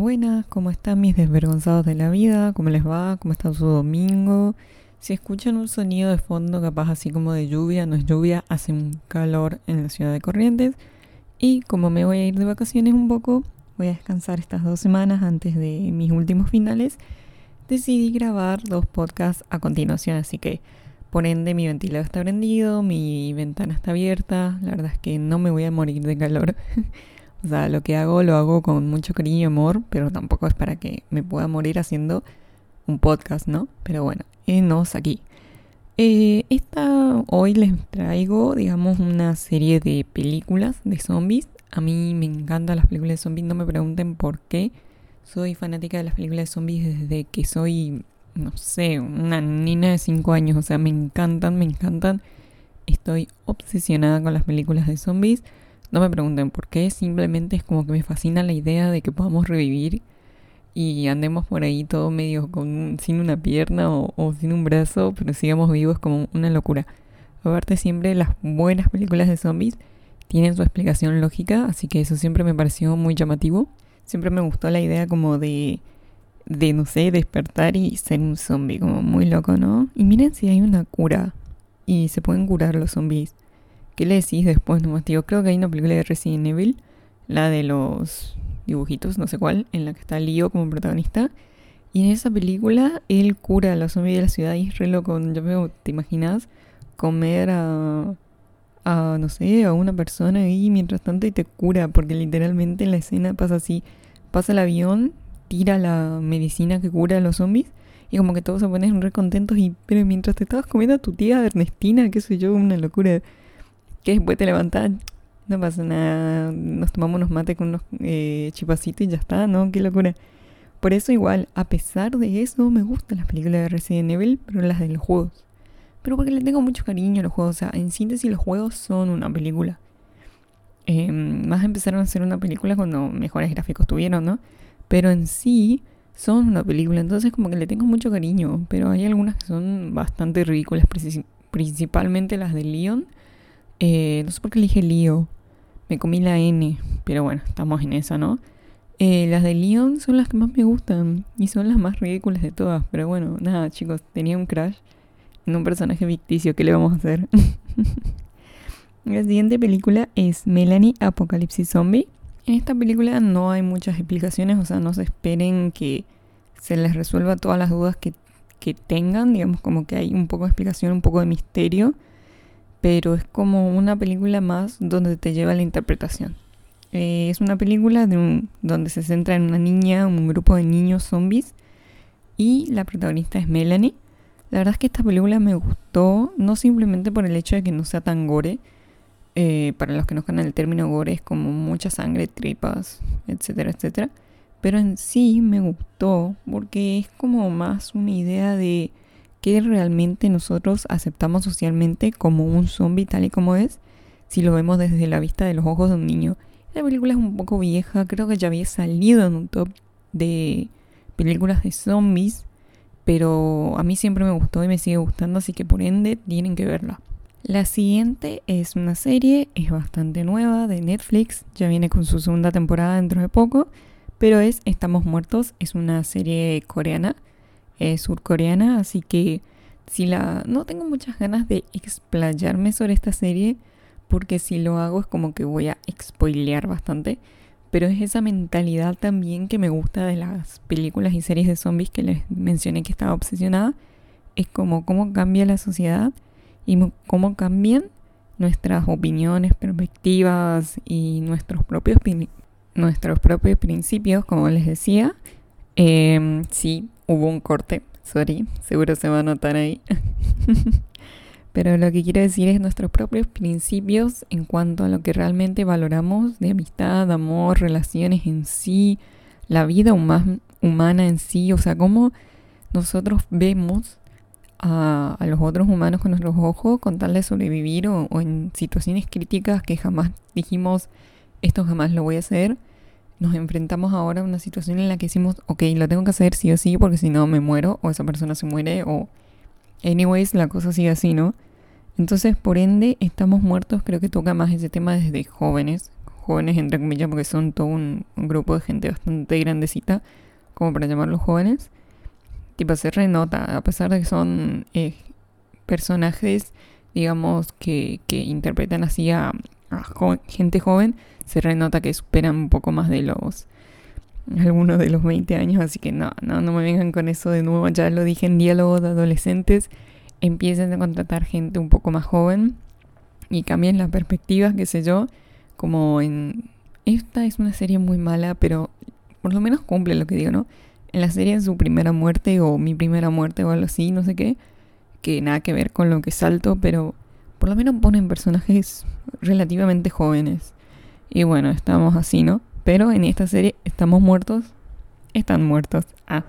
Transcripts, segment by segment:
buenas, ¿cómo están mis desvergonzados de la vida? ¿Cómo les va? ¿Cómo está su domingo? Si escuchan un sonido de fondo capaz así como de lluvia, no es lluvia, hace un calor en la ciudad de Corrientes. Y como me voy a ir de vacaciones un poco, voy a descansar estas dos semanas antes de mis últimos finales, decidí grabar dos podcasts a continuación, así que por ende mi ventilador está prendido, mi ventana está abierta, la verdad es que no me voy a morir de calor. o sea, lo que hago lo hago con mucho cariño y amor, pero tampoco es para que me pueda morir haciendo un podcast, ¿no? Pero bueno, enos aquí. Eh, esta, hoy les traigo, digamos, una serie de películas de zombies. A mí me encantan las películas de zombies, no me pregunten por qué. Soy fanática de las películas de zombies desde que soy, no sé, una niña de 5 años. O sea, me encantan, me encantan. Estoy obsesionada con las películas de zombies. No me pregunten por qué, simplemente es como que me fascina la idea de que podamos revivir y andemos por ahí todo medio con sin una pierna o, sin un brazo, pero sigamos vivos como una locura. Aparte siempre las buenas películas de zombies tienen su explicación lógica, así que eso siempre me pareció muy llamativo. Siempre me gustó la idea como de, de no sé, despertar y ser un zombie, como muy loco, ¿no? Y miren si hay una cura y se pueden curar los zombies. ¿Qué le decís después nomás? Tío, creo que hay una película de Resident Evil, la de los dibujitos, no sé cuál, en la que está Leo como protagonista. Y en esa película él cura a los zombies de la ciudad y es re loco. Yo veo, ¿te imaginas? Comer a, a, no sé, a una persona ahí mientras tanto y te cura, porque literalmente en la escena pasa así. Pasa el avión, tira la medicina que cura a los zombies y como que todos se ponen re contentos y pero mientras te estabas comiendo a tu tía Ernestina, qué sé yo, una locura. Que después te levantas, no pasa nada, nos tomamos unos mates con unos eh, chipacitos y ya está, ¿no? Qué locura. Por eso igual, a pesar de eso, me gustan las películas de Resident Evil, pero las de los juegos. Pero porque le tengo mucho cariño a los juegos, o sea, en síntesis los juegos son una película. Eh, más empezaron a ser una película cuando mejores gráficos tuvieron, ¿no? Pero en sí son una película, entonces como que le tengo mucho cariño, pero hay algunas que son bastante ridículas, principalmente las de Leon. Eh, no sé por qué elige Leo. Me comí la N, pero bueno, estamos en esa, ¿no? Eh, las de Leon son las que más me gustan y son las más ridículas de todas. Pero bueno, nada, chicos, tenía un crash en un personaje ficticio. ¿Qué le vamos a hacer? la siguiente película es Melanie Apocalipsis Zombie. En esta película no hay muchas explicaciones, o sea, no se esperen que se les resuelva todas las dudas que, que tengan. Digamos, como que hay un poco de explicación, un poco de misterio pero es como una película más donde te lleva la interpretación. Eh, es una película de donde se centra en una niña, un grupo de niños zombies y la protagonista es Melanie. La verdad es que esta película me gustó, no simplemente por el hecho de que no sea tan gore. Eh, para los que no conocen el término gore es como mucha sangre, tripas, etcétera, etcétera. Pero en sí me gustó porque es como más una idea de que realmente nosotros aceptamos socialmente como un zombie tal y como es, si lo vemos desde la vista de los ojos de un niño. La película es un poco vieja, creo que ya había salido en un top de películas de zombies, pero a mí siempre me gustó y me sigue gustando, así que por ende tienen que verla. La siguiente es una serie, es bastante nueva, de Netflix, ya viene con su segunda temporada dentro de poco, pero es Estamos Muertos, es una serie coreana surcoreana, así que si la no tengo muchas ganas de explayarme sobre esta serie porque si lo hago es como que voy a spoilear bastante, pero es esa mentalidad también que me gusta de las películas y series de zombies que les mencioné que estaba obsesionada, es como cómo cambia la sociedad y cómo cambian nuestras opiniones, perspectivas y nuestros propios nuestros propios principios, como les decía. Eh, sí, hubo un corte, sorry, seguro se va a notar ahí. Pero lo que quiero decir es nuestros propios principios en cuanto a lo que realmente valoramos de amistad, amor, relaciones en sí, la vida humana en sí, o sea, cómo nosotros vemos a, los otros humanos con nuestros ojos con tal de sobrevivir o en situaciones críticas que jamás dijimos, esto jamás lo voy a hacer nos enfrentamos ahora a una situación en la que decimos, ok, lo tengo que hacer sí o sí porque si no me muero o esa persona se muere o anyways la cosa sigue así, ¿no? Entonces, por ende, estamos muertos, creo que toca más ese tema desde jóvenes, jóvenes, entre comillas, porque son todo un, grupo de gente bastante grandecita, como para llamarlos jóvenes. Tipo, se renota, a pesar de que son eh, personajes, digamos, que, que interpretan así a, gente joven, se renota que superan un poco más de los algunos de los 20 años, así que no, no, no me vengan con eso de nuevo, ya lo dije en diálogo de adolescentes, empiecen a contratar gente un poco más joven y cambien las perspectivas, qué sé yo, como en... Esta es una serie muy mala, pero por lo menos cumple lo que digo, ¿no? En la serie en su primera muerte o mi primera muerte o algo así, no sé qué, que nada que ver con lo que salto, pero por lo menos ponen personajes relativamente jóvenes. Y bueno, estamos así, ¿no? Pero en esta serie, ¿estamos muertos? Están muertos. Ah,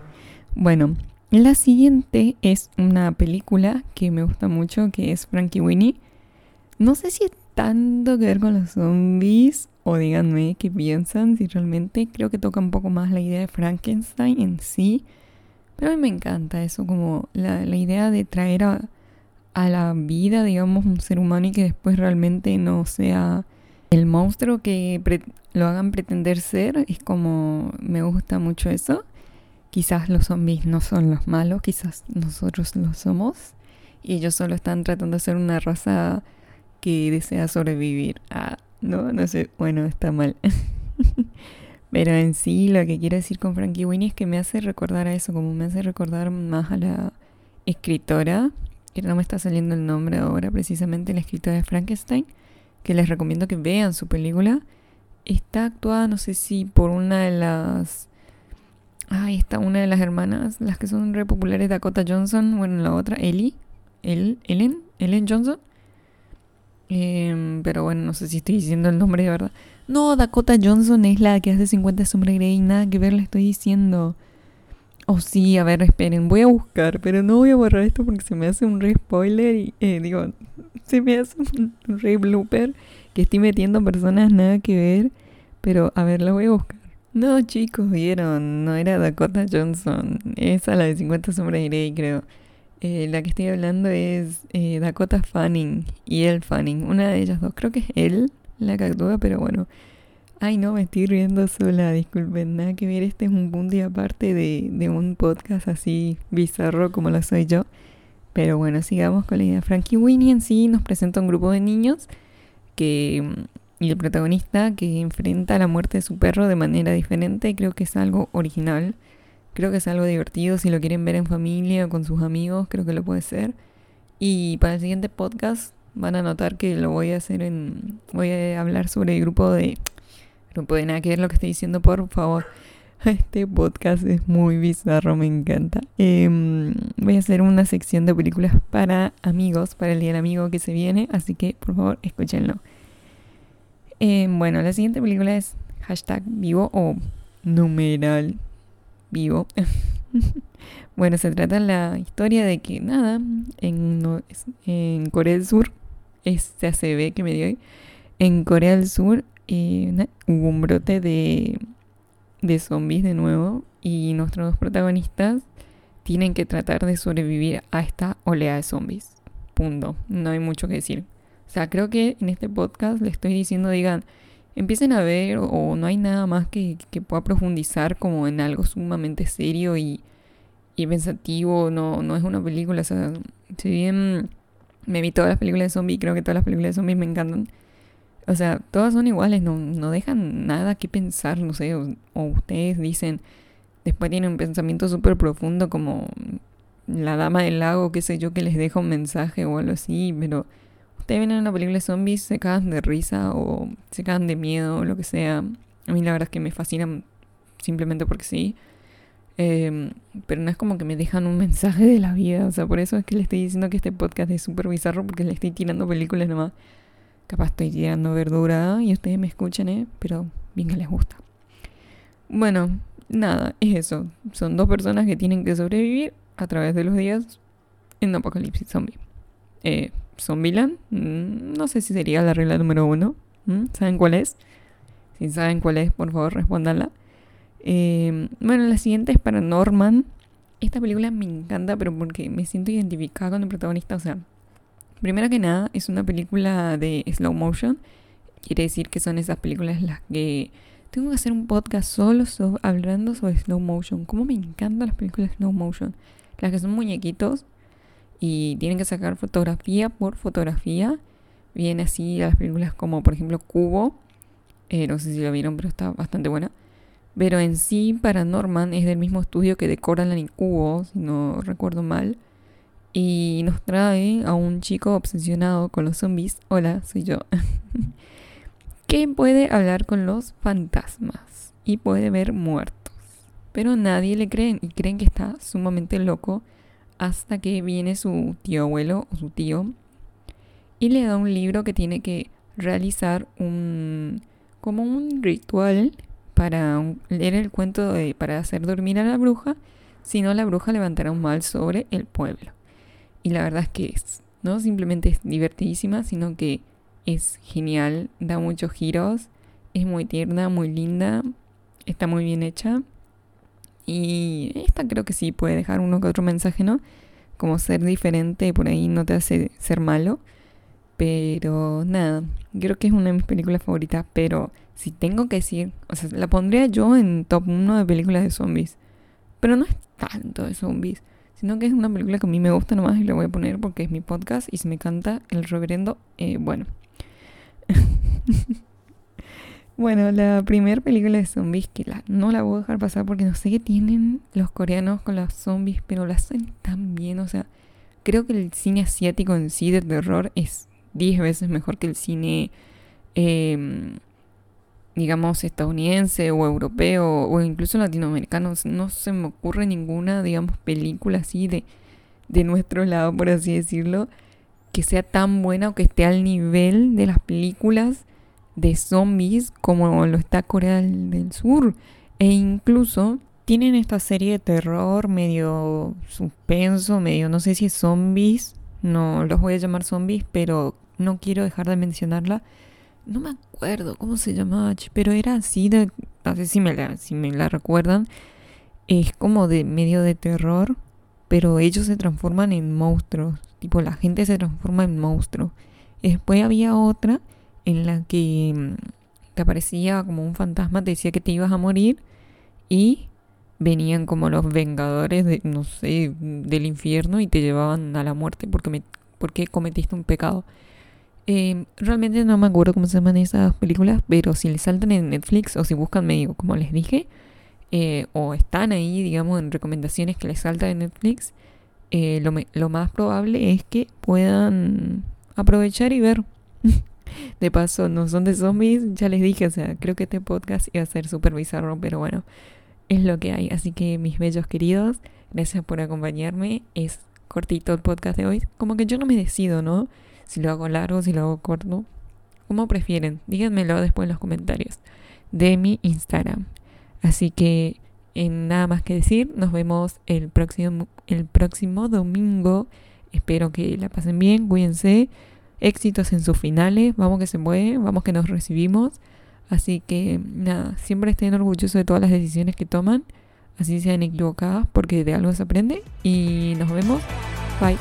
bueno. La siguiente es una película que me gusta mucho, que es Frankie Winnie. No sé si es tanto que ver con los zombies, o díganme qué piensan, si realmente creo que toca un poco más la idea de Frankenstein en sí. Pero a mí me encanta eso, como la, idea de traer a, a la vida, digamos, un ser humano y que después realmente no sea el monstruo que lo hagan pretender ser. Es como, me gusta mucho eso. Quizás los zombies no son los malos, quizás nosotros lo somos. Y ellos solo están tratando de ser una raza que desea sobrevivir. Ah, no, no sé, bueno, está mal. Pero en sí lo que quiero decir con Frankie Winnie es que me hace recordar a eso, como me hace recordar más a la escritora que no me está saliendo el nombre ahora, precisamente la escritora de Frankenstein, que les recomiendo que vean su película. Está actuada, no sé si por una de las... Ahí está una de las hermanas, las que son re populares, Dakota Johnson, bueno, la otra, Ellie, El, Ellen, Ellen Johnson. Em, pero bueno, no sé si estoy diciendo el nombre de verdad. No, Dakota Johnson es la que hace 50 sombras Grey, nada que ver, le estoy diciendo. Oh, sí, a ver, esperen, voy a buscar, pero no voy a borrar esto porque se me hace un re spoiler y, eh, digo, se me hace un re blooper que estoy metiendo personas nada que ver, pero a ver, la voy a buscar. No, chicos, vieron, no era Dakota Johnson, esa la de 50 sombras de Grey, creo. Eh, la que estoy hablando es eh, Dakota Fanning y él Fanning, una de ellas dos, creo que es él la que actúa, pero bueno, Ay, no, me estoy riendo sola, disculpen, nada que ver, este es un punto y aparte de, de un podcast así bizarro como lo soy yo. Pero bueno, sigamos con la idea. Frankie Winnie en sí nos presenta un grupo de niños que y el protagonista que enfrenta la muerte de su perro de manera diferente. Creo que es algo original. Creo que es algo divertido. Si lo quieren ver en familia o con sus amigos, creo que lo puede ser. Y para el siguiente podcast van a notar que lo voy a hacer en. Voy a hablar sobre el grupo de no puede nada que ver lo que estoy diciendo, por favor. Este podcast es muy bizarro, me encanta. Em, voy a hacer una sección de películas para amigos, para el día del amigo que se viene, así que por favor escúchenlo. Em, bueno, la siguiente película es hashtag vivo o numeral vivo. bueno, se trata la historia de que nada, en, Corea del Sur, este ACB que me dio hoy, en Corea del Sur hubo un brote de, de zombies de nuevo y nuestros dos protagonistas tienen que tratar de sobrevivir a esta oleada de zombies. Punto. No hay mucho que decir. O sea, creo que en este podcast le estoy diciendo, digan, empiecen a ver o no hay nada más que, pueda profundizar como en algo sumamente serio y, y pensativo. No, no es una película, o sea, si bien me vi todas las películas de zombies, creo que todas las películas de zombies me encantan. O sea, todas son iguales, no, no dejan nada que pensar, no sé, o, ustedes dicen, después tienen un pensamiento súper profundo como la dama del lago, qué sé yo, que les deja un mensaje o algo así, pero ustedes ven en una película de zombies, se cagan de risa o se cagan de miedo o lo que sea. A mí la verdad es que me fascinan simplemente porque sí. Em, pero no es como que me dejan un mensaje de la vida, o sea, por eso es que les estoy diciendo que este podcast es súper bizarro porque le estoy tirando películas nomás. Capaz estoy tirando verdura y ustedes me escuchan, ¿eh? Pero bien que les gusta. Bueno, nada, es eso. Son dos personas que tienen que sobrevivir a través de los días en apocalipsis zombie. Eh, Zombieland, mm, no sé si sería la regla número uno. ¿Saben cuál es? Si saben cuál es, por favor, respóndanla. Eh, bueno, la siguiente es para Norman. Esta película me encanta, pero porque me siento identificada con el protagonista. O sea, Primero que nada, es una película de slow motion. quiere decir que son esas películas las que tengo que hacer un podcast solo hablando sobre slow motion. Como me encantan las películas slow motion. Las que son muñequitos y tienen que sacar fotografía por fotografía. Viene así las películas como por ejemplo Cubo. Eh, no sé si la vieron, pero está bastante buena. Pero en sí, Paranorman es del mismo estudio que decoran Cubo, si no recuerdo mal. Y nos trae a un chico obsesionado con los zombies. Hola, soy yo. que puede hablar con los fantasmas y puede ver muertos. Pero nadie le cree y creen que está sumamente loco hasta que viene su tío abuelo o su tío y le da un libro que tiene que realizar un como un ritual para leer el cuento de para hacer dormir a la bruja, si no la bruja levantará un mal sobre el pueblo. Y la verdad es que es, no simplemente es divertidísima, sino que es genial, da muchos giros, es muy tierna, muy linda, está muy bien hecha. Y esta creo que sí puede dejar uno que otro mensaje, ¿no? Como ser diferente por ahí no te hace ser malo. Pero nada, creo que es una de mis películas favoritas. Pero si tengo que decir, o sea, la pondría yo en top 1 de películas de zombies. Pero no es tanto de zombies, sino que es una película que a mí me gusta nomás y la voy a poner porque es mi podcast y se me canta el reverendo, eh, bueno, bueno, la primera película de zombies que la, no la voy a dejar pasar porque no sé qué tienen los coreanos con los zombies, pero la hacen tan bien. O sea, creo que el cine asiático en sí de terror es 10 veces mejor que el cine, em, digamos, estadounidense o europeo o incluso latinoamericano. No se me ocurre ninguna, digamos, película así de, de nuestro lado, por así decirlo que sea tan buena o que esté al nivel de las películas de zombies como lo está Corea del, Sur. E incluso tienen esta serie de terror medio suspenso, medio no sé si es zombies, no los voy a llamar zombies, pero no quiero dejar de mencionarla. No me acuerdo cómo se llamaba, pero era así de, no sé si me la, si me la recuerdan, es como de medio de terror, pero ellos se transforman en monstruos. Tipo, la gente se transforma en monstruo. después había otra en la que mm, te aparecía como un fantasma, te decía que te ibas a morir y venían como los vengadores de, no sé, del infierno y te llevaban a la muerte porque, me, porque cometiste un pecado. Em, realmente no me acuerdo cómo se llaman esas películas, pero si les saltan en Netflix o si buscan medio, como les dije, eh, o están ahí, digamos, en recomendaciones que les saltan en Netflix, eh, lo, más probable es que puedan aprovechar y ver. de paso, no son de zombies, ya les dije, o sea, creo que este podcast iba a ser súper bizarro, pero bueno, es lo que hay. Así que mis bellos queridos, gracias por acompañarme. Es cortito el podcast de hoy. Como que yo no me decido, ¿no? Si lo hago largo, si lo hago corto. Como prefieren, díganmelo después en los comentarios de mi Instagram. Así que en nada más que decir, nos vemos el próximo, el próximo domingo. Espero que la pasen bien, cuídense. Éxitos en sus finales, vamos que se puede, vamos que nos recibimos. Así que nada, siempre estén orgullosos de todas las decisiones que toman, así sean equivocadas, porque de algo se aprende. Y nos vemos. Bye.